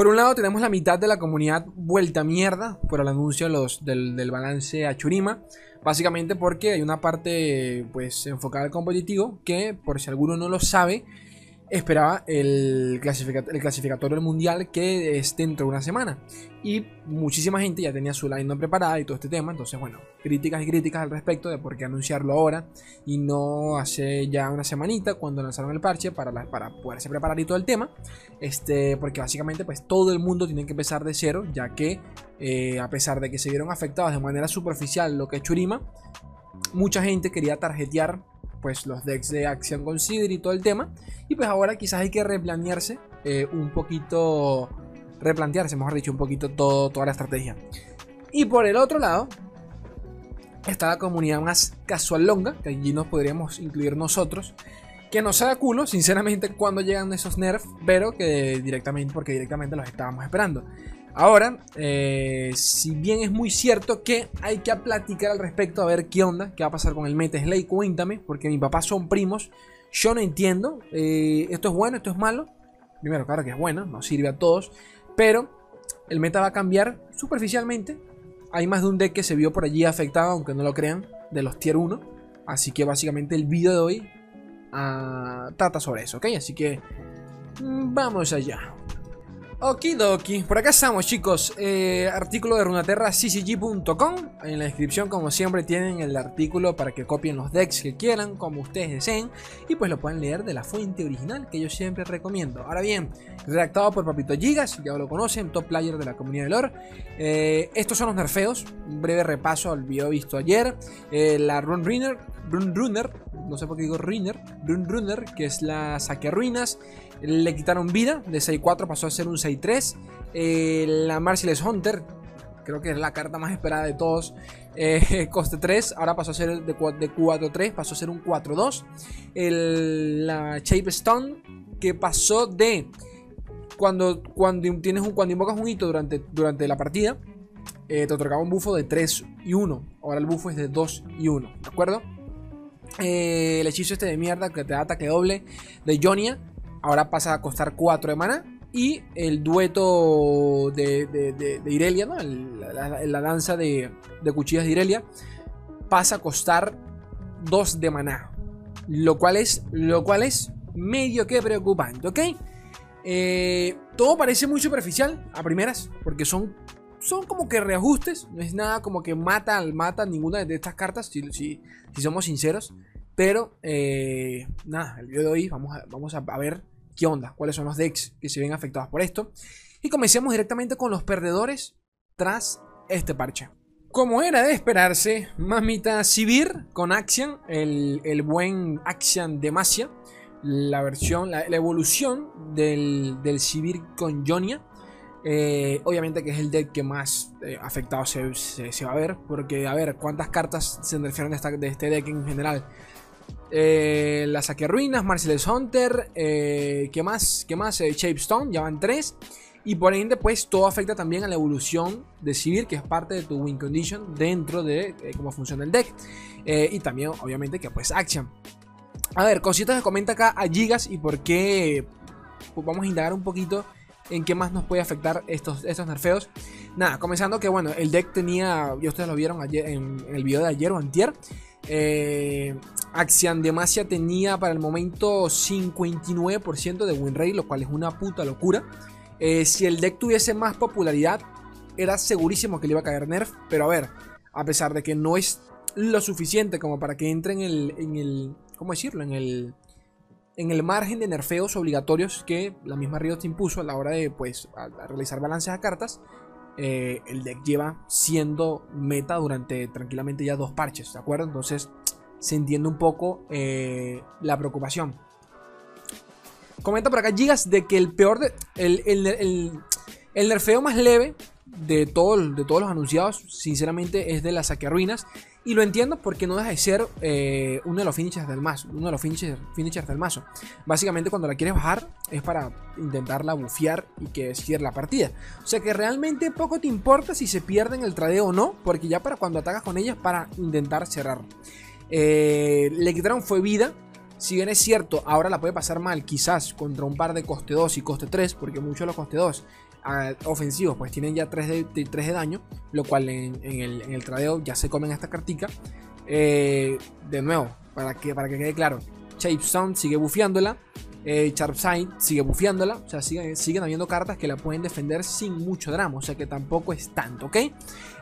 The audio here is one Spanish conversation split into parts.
Por un lado tenemos la mitad de la comunidad vuelta mierda por el anuncio del, del, balance a Churima. Básicamente porque hay una parte pues enfocada al competitivo que por si alguno no lo sabe esperaba el, el clasificatorio del mundial que es dentro de una semana. Y muchísima gente ya tenía su line preparada y todo este tema. Entonces, bueno, críticas y críticas al respecto de por qué anunciarlo ahora y no hace ya una semanita cuando lanzaron el parche para, para poderse preparar y todo el tema. Este, porque básicamente, pues todo el mundo tiene que empezar de cero, ya que eh, a pesar de que se vieron afectados de manera superficial lo que es Churima, mucha gente quería tarjetear pues los decks de acción Consider y todo el tema. Y pues ahora quizás hay que replantearse eh, un poquito, replantearse, mejor dicho, un poquito todo, toda la estrategia. Y por el otro lado, está la comunidad más casual longa, que allí nos podríamos incluir nosotros. Que no sea culo, sinceramente, cuando llegan esos nerfs, pero que directamente, porque directamente los estábamos esperando. Ahora, eh, si bien es muy cierto que hay que platicar al respecto a ver qué onda, qué va a pasar con el Meta Slay, cuéntame, porque mi papá son primos, yo no entiendo, eh, esto es bueno, esto es malo. Primero, claro que es bueno, nos sirve a todos, pero el meta va a cambiar superficialmente. Hay más de un deck que se vio por allí afectado, aunque no lo crean, de los tier 1. Así que básicamente el video de hoy uh, trata sobre eso, ¿ok? Así que mm, vamos allá. Okidoki, por acá estamos chicos, eh, artículo de runaterra.ccg.com En la descripción como siempre tienen el artículo para que copien los decks que quieran, como ustedes deseen. Y pues lo pueden leer de la fuente original que yo siempre recomiendo. Ahora bien, redactado por Papito Gigas, ya lo conocen, top player de la comunidad de lore. Eh, Estos son los nerfeos, un breve repaso al video visto ayer. Eh, La Run Runner, Run Runner, no sé por qué digo Runner, Run Runner, que es la saque ruinas le quitaron vida, de 6-4 pasó a ser un 6-3. Eh, la Marcellus Hunter, creo que es la carta más esperada de todos, eh, coste 3, ahora pasó a ser de, 4-3, pasó a ser un 4-2. La Shape Stone, que pasó de cuando, cuando, tienes un, cuando invocas un hito durante, durante la partida, eh, te otorgaba un bufo de 3 y 1. Ahora el bufo es de 2 y 1, ¿de acuerdo? el hechizo este de mierda que te da ataque doble de Jonia ahora pasa a costar 4 de mana. Y el dueto de, de, Irelia, ¿no? la, danza de, cuchillas de Irelia, pasa a costar 2 de maná. Lo cual es, lo cual es medio que preocupante, ¿ok? Eh, todo parece muy superficial a primeras, porque son, son como que reajustes. No es nada como que mata, mata ninguna de estas cartas, si, si, si somos sinceros. Pero, eh, nada, el video de hoy vamos a, vamos a ver qué onda, cuáles son los decks que se ven afectados por esto. Y comencemos directamente con los perdedores tras este parche. Como era de esperarse, Mamita Sivir con Axian, el, buen Axian Demacia, la versión, la, evolución del, del con Jonia. Eh, obviamente que es el deck que más eh, afectado se, va a ver. Porque, a ver, ¿cuántas cartas se de, de este deck en general? Eh, la Saque Ruinas, Marcellus Hunter, eh, ¿qué más? ¿Qué más? Eh, Shapestone, ya van tres. Y por ende, pues todo afecta también a la evolución de Sivir, que es parte de tu win condition dentro de cómo funciona el deck. y también, obviamente, que pues Action. A ver, cositas que comenta acá a Gigas y por qué. Pues, vamos a indagar un poquito en qué más nos puede afectar estos, estos nerfeos. Nada, comenzando que bueno, el deck tenía, ya ustedes lo vieron ayer, en el video de ayer o antier. Eh, Axian Demacia tenía para el momento 59% de win rate, lo cual es una puta locura. Eh, si el deck tuviese más popularidad, era segurísimo que le iba a caer nerf. Pero a ver, a pesar de que no es lo suficiente como para que entre en el. ¿Cómo decirlo? En el. En el margen de nerfeos obligatorios que la misma Riot impuso a la hora de pues, realizar balances a cartas. Eh, el deck lleva siendo meta durante tranquilamente ya dos parches, ¿de acuerdo? Entonces se entiende un poco eh, la preocupación. Comenta por acá Gigas de que el peor de, el, el, nerfeo más leve de, todo, de todos los anunciados, sinceramente, es de la saque ruinas. Y lo entiendo porque no deja de ser eh, uno de los finishers del mazo. Uno de los finishers, del mazo. Básicamente cuando la quieres bajar es para intentarla bufear y que cierre la partida. O sea que realmente poco te importa si se pierde en el tradeo o no. Porque ya para cuando atacas con ellas para intentar cerrar. Eh, le quitaron fue vida. Si bien es cierto, ahora la puede pasar mal quizás contra un par de coste 2 y coste 3. Porque muchos de los coste 2 ofensivos pues tienen ya 3 de, 3 de daño, lo cual en, el, en, el, tradeo ya se comen esta cartica. de nuevo, para que, para que quede claro, Shape Sound sigue bufeándola. Eh, sigue bufeándola. O sea, siguen, habiendo cartas que la pueden defender sin mucho drama. O sea que tampoco es tanto, ¿ok?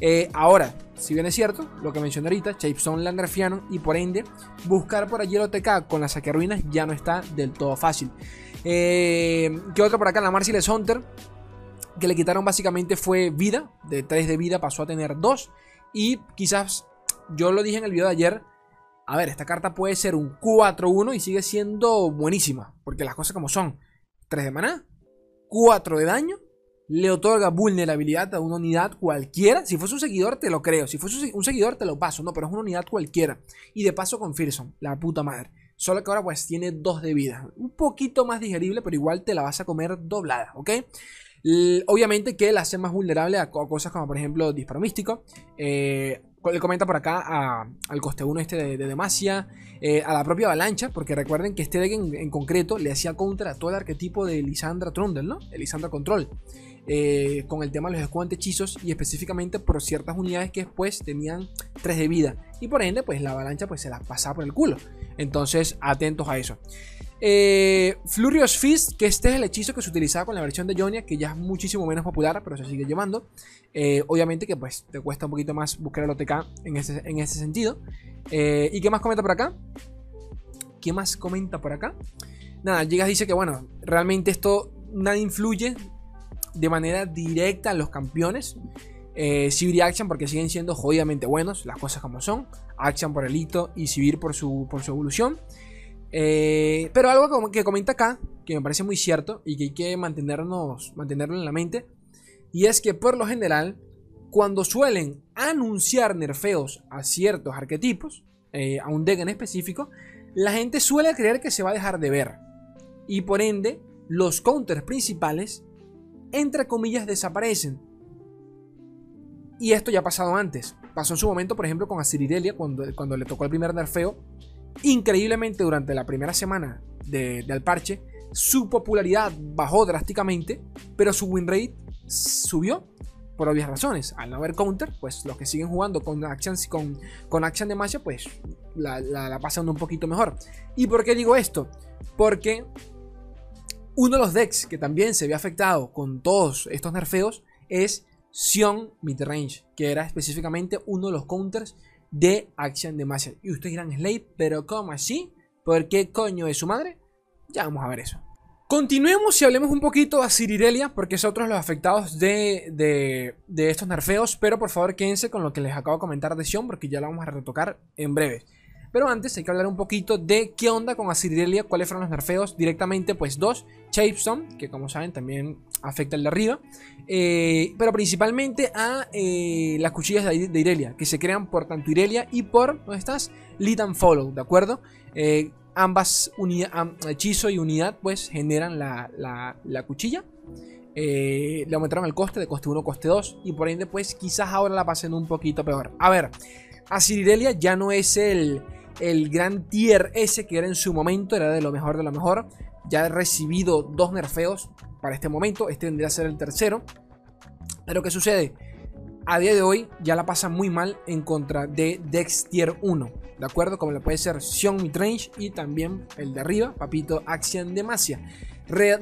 Eh, ahora, si bien es cierto, lo que mencioné ahorita, la nerfearon y por ende, buscar por allí el OTK con las saqueruinas ya no está del todo fácil. Eh, ¿Qué otra por acá? La Marcellus Hunter, que le quitaron básicamente fue vida. De 3 de vida pasó a tener 2. Y quizás, yo lo dije en el video de ayer a ver, esta carta puede ser un 4-1 y sigue siendo buenísima. Porque las cosas como son. 3 de maná, 4 de daño, le otorga vulnerabilidad a una unidad cualquiera. Si fuese un seguidor, te lo creo. Si fuese un seguidor, te lo paso. No, pero es una unidad cualquiera. Y de paso con Fearson, la puta madre. Solo que ahora pues tiene 2 de vida. Un poquito más digerible, pero igual te la vas a comer doblada, ¿ok? Obviamente que la hace más vulnerable a, cosas como por ejemplo disparo místico. Eh, le comenta por acá al coste 1 este de, Demacia, eh, a la propia avalancha, porque recuerden que este deck en, concreto le hacía contra a todo el arquetipo de Lisandra Trundle, ¿no? Lisandra Control. Eh, con el tema de los escudos hechizos y específicamente por ciertas unidades que después tenían 3 de vida y por ende pues la avalancha pues se la pasaba por el culo entonces atentos a eso eh, Flurious Fist, que este es el hechizo que se utilizaba con la versión de Jonia, que ya es muchísimo menos popular, pero se sigue llevando. Eh, obviamente que pues te cuesta un poquito más buscar el OTK en ese, en ese sentido. Eh, ¿Y qué más comenta por acá? ¿Qué más comenta por acá? Nada, Gigas dice que bueno, realmente esto nada influye de manera directa en los campeones. Eh, y Action porque siguen siendo jodidamente buenos, las cosas como son. Action por el hito y Sivir por su, por su evolución. Eh, pero algo que comenta acá, que me parece muy cierto y que hay que mantenernos, mantenerlo en la mente, y es que por lo general, cuando suelen anunciar nerfeos a ciertos arquetipos, eh, a un deck en específico, la gente suele creer que se va a dejar de ver. Y por ende, los counters principales, entre comillas, desaparecen. Y esto ya ha pasado antes. Pasó en su momento, por ejemplo, con Asiridelia, cuando, cuando le tocó el primer nerfeo Increíblemente durante la primera semana del parche, su popularidad bajó drásticamente, pero su win rate subió por obvias razones. Al no haber counter, pues los que siguen jugando con Action, con, con action de Masha, pues la, la, pasan un poquito mejor. ¿Y por qué digo esto? Porque uno de los decks que también se ve afectado con todos estos nerfeos es Sion Midrange, que era específicamente uno de los counters de Action Demacia. Y ustedes dirán, Slave, pero ¿cómo así? ¿Por qué coño es su madre? Ya vamos a ver eso. Continuemos y hablemos un poquito a Cirirelia, porque es otro de los afectados de, de, estos nerfeos. Pero por favor, quédense con lo que les acabo de comentar de Sion, porque ya lo vamos a retocar en breve. Pero antes hay que hablar un poquito de qué onda con Asiridelia, cuáles fueron los nerfeos. Directamente, pues dos, Chapestone, que como saben también afecta el de arriba. Eh, pero principalmente a eh, las cuchillas de, Irelia, que se crean por tanto Irelia y por, ¿dónde estás? Lead and Follow, ¿de acuerdo? Eh, ambas hechizo y unidad pues generan la, la, cuchilla. le aumentaron el coste de coste 1, coste 2 y por ende pues quizás ahora la pasen un poquito peor. A ver, Asiridelia ya no es el el gran tier S que era en su momento, era de lo mejor de lo mejor. Ya ha recibido dos nerfeos para este momento, este vendría a ser el tercero. Pero ¿qué sucede? A día de hoy ya la pasa muy mal en contra de Dex Tier 1, ¿de acuerdo? Como le puede ser Xion Midrange y también el de arriba, Papito Axian Demacia.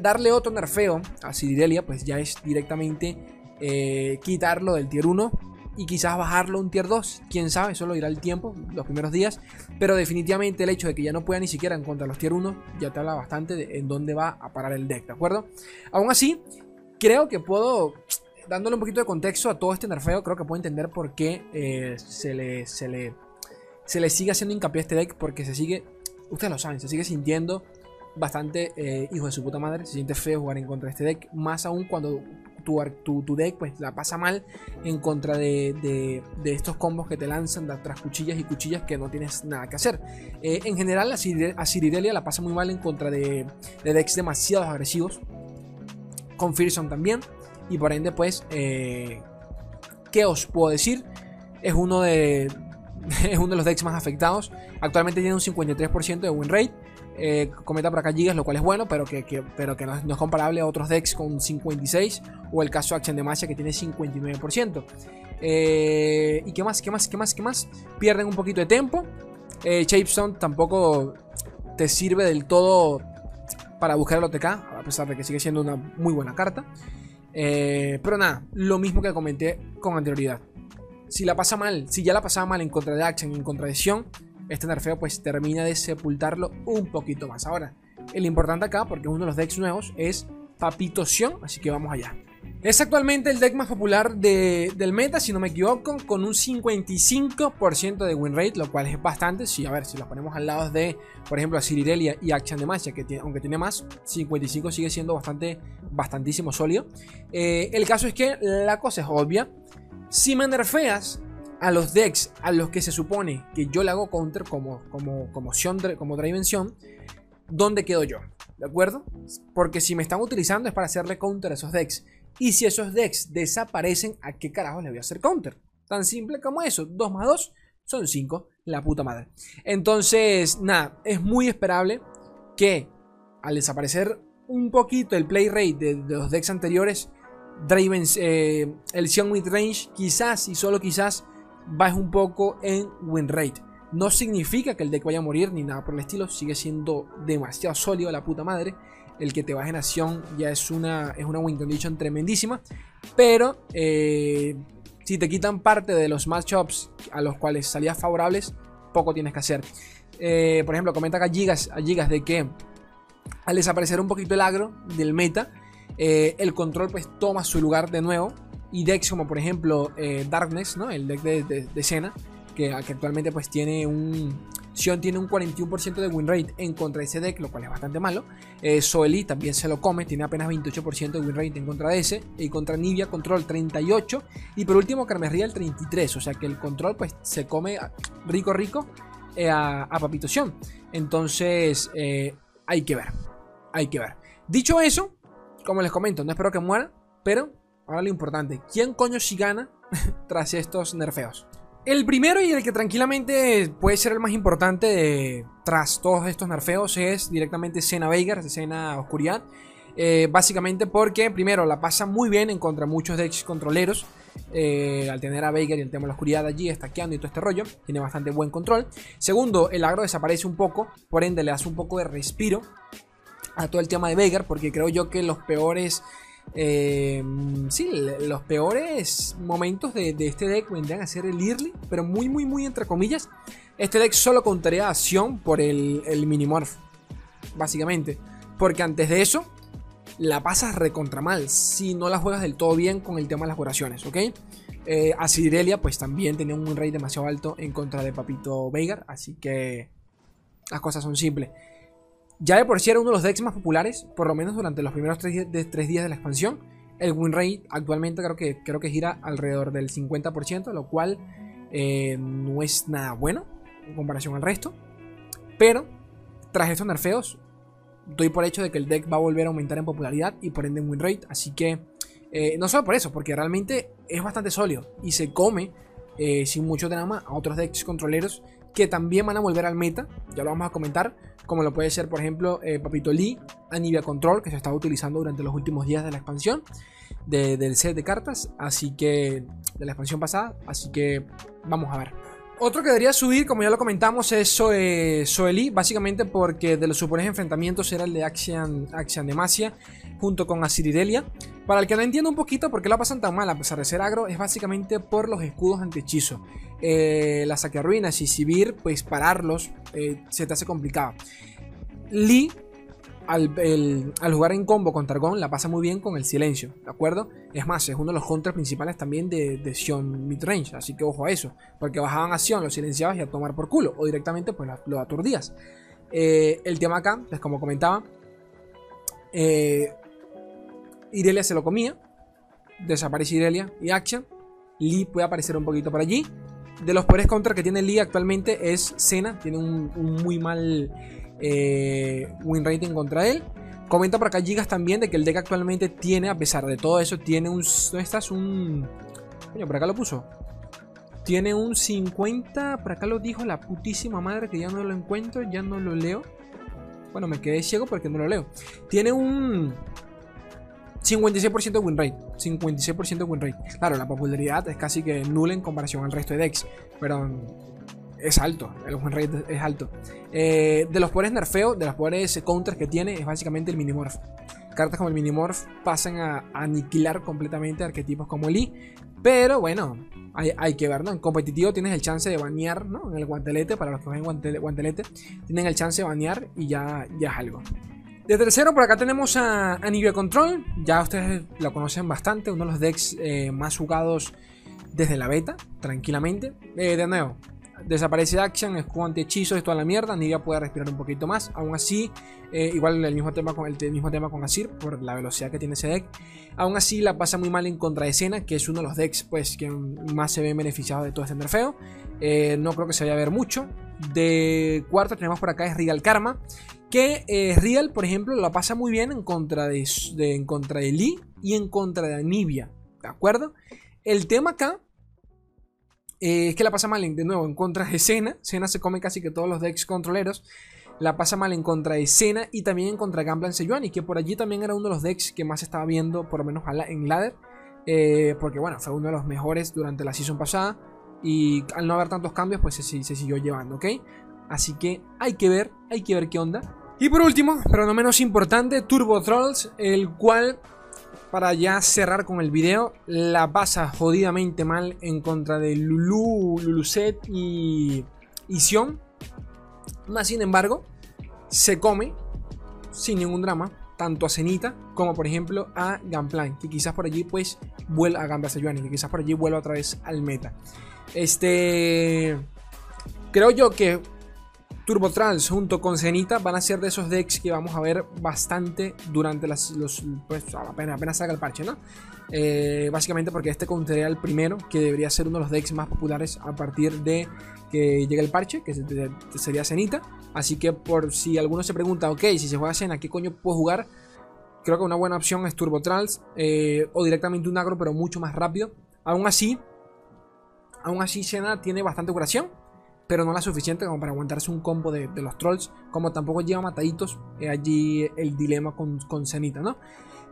darle otro nerfeo a Ciridelia, pues ya es directamente eh, quitarlo del Tier 1 y quizás bajarlo un tier 2. Quién sabe, solo irá el tiempo, los primeros días. Pero definitivamente el hecho de que ya no pueda ni siquiera encontrar los tier 1 ya te habla bastante de en dónde va a parar el deck, ¿de acuerdo? Aún así, creo que puedo, dándole un poquito de contexto a todo este nerfeo, creo que puedo entender por qué eh, se, le, se, le, se le sigue haciendo hincapié a este deck. Porque se sigue, ustedes lo saben, se sigue sintiendo bastante eh, hijo de su puta madre. Se siente feo jugar en contra de este deck. Más aún cuando tu, tu, deck pues la pasa mal en contra de, de, estos combos que te lanzan de tras cuchillas y cuchillas que no tienes nada que hacer. Eh, en general a, Cirirelia la pasa muy mal en contra de, de decks demasiado agresivos. Con Fearson también. Y por ende pues... Eh, ¿Qué os puedo decir? Es uno de, es uno de los decks más afectados. Actualmente tiene un 53% de win rate. Eh, comenta por acá Gigas, lo cual es bueno, pero que, pero que no, es comparable a otros decks con 56 o el caso Action Demacia que tiene 59%. Eh, ¿Y qué más? ¿Qué más? ¿Qué más? ¿Qué más? Pierden un poquito de tiempo. Eh, tampoco te sirve del todo para buscar el OTK, a pesar de que sigue siendo una muy buena carta. Eh, pero nada, lo mismo que comenté con anterioridad. Si la pasa mal, si ya la pasaba mal en contra de Action en contra de Sion, este nerfeo pues termina de sepultarlo un poquito más. Ahora, el importante acá, porque uno de los decks nuevos, es Papito Sion, así que vamos allá. Es actualmente el deck más popular del meta, si no me equivoco, con un 55% de win rate, lo cual es bastante. Si, a ver, si los ponemos al lado de, por ejemplo, a Cirirelia y Action de Magia, que aunque tiene más, 55 sigue siendo bastante, bastantísimo sólido. Eh, el caso es que la cosa es obvia. Si me nerfeas a los decks a los que se supone que yo le hago counter como, como, como, como Dravención, ¿dónde quedo yo? ¿De acuerdo? Porque si me están utilizando es para hacerle counter a esos decks. Y si esos decks desaparecen, ¿a qué carajo le voy a hacer counter? Tan simple como eso. 2 más 2 son 5. La puta madre. Entonces, nada, es muy esperable que al desaparecer un poquito el play rate de, los decks anteriores, Draven, eh, el Sion Range quizás y solo quizás baje un poco en win rate. No significa que el deck vaya a morir ni nada por el estilo, sigue siendo demasiado sólido la puta madre el que te baje en acción ya es una, es una win condition tremendísima. Pero eh, si te quitan parte de los matchups a los cuales salías favorables, poco tienes que hacer. Eh, por ejemplo, comenta acá Gigas, a Gigas de que al desaparecer un poquito el agro del meta, eh, el control pues toma su lugar de nuevo. Y decks como por ejemplo Darkness, ¿no? el deck de, de, de que, actualmente pues tiene un, Sion tiene un 41% de win rate en contra de ese deck, lo cual es bastante malo. Eh, también se lo come, tiene apenas 28% de win rate en contra de ese. Y contra Nivia Control 38. Y por último Carmerría el 33. O sea que el control pues se come rico rico eh, a, Papito Sion. Entonces eh, hay que ver. Hay que ver. Dicho eso, como les comento, no espero que muera. Pero ahora lo importante, ¿quién coño si gana tras estos nerfeos? El primero y el que tranquilamente puede ser el más importante tras todos estos nerfeos es directamente Sena Veigar, Sena Oscuridad. Eh, básicamente porque, primero, la pasa muy bien en contra muchos decks controleros. Eh, al tener a Veigar y el tema de la oscuridad allí, estaqueando y todo este rollo, tiene bastante buen control. Segundo, el agro desaparece un poco, por ende le hace un poco de respiro a todo el tema de Veigar, porque creo yo que los peores eh, sí, los peores momentos de, este deck vendrían a ser el early, pero muy, muy, muy entre comillas. Este deck solo contaría acción por el, el Minimorph, básicamente. Porque antes de eso, la pasas recontra mal si no la juegas del todo bien con el tema de las curaciones, ¿ok? Eh, pues también tenía un rate demasiado alto en contra de Papito Veigar, así que las cosas son simples. Ya de por sí era uno de los decks más populares, por lo menos durante los primeros tres, días de la expansión. El win rate actualmente creo que, gira alrededor del 50%, lo cual eh, no es nada bueno en comparación al resto. Pero tras estos nerfeos, doy por hecho de que el deck va a volver a aumentar en popularidad y por ende en win rate. Así que eh, no solo por eso, porque realmente es bastante sólido y se come eh, sin mucho drama a otros decks controleros que también van a volver al meta, ya lo vamos a comentar, como lo puede ser por ejemplo eh, Papito Lee, Anivia Control, que se estaba utilizando durante los últimos días de la expansión del set de cartas, así que de la expansión pasada, así que vamos a ver. Otro que debería subir, como ya lo comentamos, es Soe, Soeli, básicamente porque de los supones enfrentamientos era el de Axian, Axian Demacia junto con Asiridelia. Para el que no entienda un poquito por qué la pasan tan mal a pesar de ser agro, es básicamente por los escudos anti-hechizo. Eh, la ruinas y Sibir, pues pararlos eh, se te hace complicado. Lee, al, jugar en combo con Targon, la pasa muy bien con el silencio, ¿de acuerdo? Es más, es uno de los contras principales también de, de Sion midrange, así que ojo a eso, porque bajaban a Sion, los silenciabas y a tomar por culo, o directamente pues lo aturdías. Eh, el tema acá, pues como comentaba, Irelia se lo comía, desaparece Irelia y Action. Lee puede aparecer un poquito por allí de los peores contra que tiene Lee actualmente es Sena. Tiene un, muy mal eh, win rating contra él. Comenta por acá Gigas también de que el deck actualmente tiene, a pesar de todo eso, tiene un... ¿Dónde estás? Un... Coño, por acá lo puso. Tiene un 50... Por acá lo dijo la putísima madre que ya no lo encuentro, ya no lo leo. Bueno, me quedé ciego porque no lo leo. Tiene un 56% de win rate. 56% de win rate. Claro, la popularidad es casi que nula en comparación al resto de decks. Pero es alto. El win rate es alto. Eh, de los poderes nerfeo, de los poderes counters que tiene, es básicamente el Minimorph. Cartas como el Minimorph pasan a aniquilar completamente arquetipos como Lee. Pero bueno, hay, que ver, ¿no? En competitivo tienes el chance de banear, ¿no? En el guantelete, para los que juegan guantelete, tienen el chance de banear y ya, ya es algo. De tercero, por acá tenemos a Anivia Control. Ya ustedes lo conocen bastante, uno de los decks eh, más jugados desde la beta, tranquilamente. Eh, de nuevo, desaparece Action, escudo anti-hechizos y toda la mierda. Nivea puede respirar un poquito más. Aún así, eh, igual el mismo, tema con, el mismo tema con Asir, por la velocidad que tiene ese deck. Aún así, la pasa muy mal en contra de Sena, que es uno de los decks pues, que más se ve beneficiado de todo este nerfeo. no creo que se vaya a ver mucho. De cuarto tenemos por acá es Real Karma. Que eh, por ejemplo, la pasa muy bien en contra de, en contra de Lee y en contra de Anivia. ¿De acuerdo? El tema acá eh, es que la pasa mal de nuevo en contra de Sena. Sena se come casi que todos los decks controleros. La pasa mal en contra de Sena y también en contra de Gamblan y que por allí también era uno de los decks que más estaba viendo, por lo menos en ladder. Eh, porque bueno, fue uno de los mejores durante la season pasada. Y al no haber tantos cambios, pues se, se siguió llevando, ¿ok? Así que hay que ver, hay que ver qué onda. Y por último, pero no menos importante, Turbo Trolls, el cual, para ya cerrar con el video, la pasa jodidamente mal en contra de Lulu, Luluset y, y Sion. Más sin embargo, se come sin ningún drama tanto a Cenita como por ejemplo a Gunplan, que quizás por allí pues vuelva a Gambas que quizás por allí vuelva otra vez al meta. Este creo yo que Turbo Trans junto con Zenita van a ser de esos decks que vamos a ver bastante durante las, los. Pues apenas, apenas el parche, ¿no? Eh, básicamente porque este contaría el primero, que debería ser uno de los decks más populares a partir de que llegue el parche, que sería Zenita. Así que por si alguno se pregunta, ok, si se juega Cena, ¿qué coño puedo jugar? Creo que una buena opción es Turbo Trans eh, o directamente un agro, pero mucho más rápido. Aún así, aún así Cena tiene bastante curación pero no la suficiente como para aguantarse un combo de, los trolls, como tampoco lleva mataditos, eh, allí el dilema con, con Zenita, ¿no?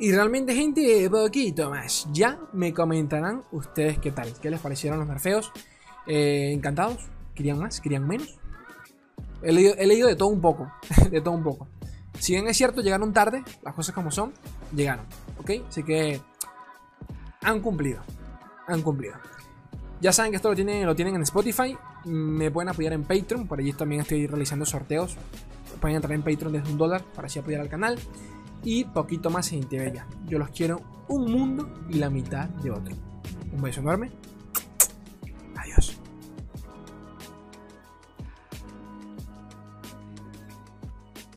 Y realmente, gente, poquito más. Ya me comentarán ustedes qué tal, qué les parecieron los nerfeos. Eh, encantados, querían más, querían menos. He leído, de todo un poco, de todo un poco. Si bien es cierto, llegaron tarde, las cosas como son, llegaron, ¿ok? Así que han cumplido, han cumplido. Ya saben que esto lo tienen, lo tienen en Spotify. Me pueden apoyar en Patreon. Por allí también estoy realizando sorteos. Pueden entrar en Patreon desde un dólar para así apoyar al canal. Y poquito más en Bella. Yo los quiero un mundo y la mitad de otro. Un beso enorme